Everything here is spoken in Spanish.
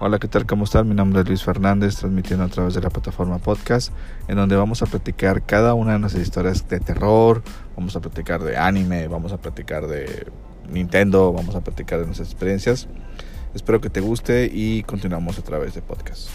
Hola, ¿qué tal? ¿Cómo están? Mi nombre es Luis Fernández, transmitiendo a través de la plataforma podcast, en donde vamos a platicar cada una de nuestras historias de terror, vamos a platicar de anime, vamos a platicar de Nintendo, vamos a platicar de nuestras experiencias. Espero que te guste y continuamos a través de podcast.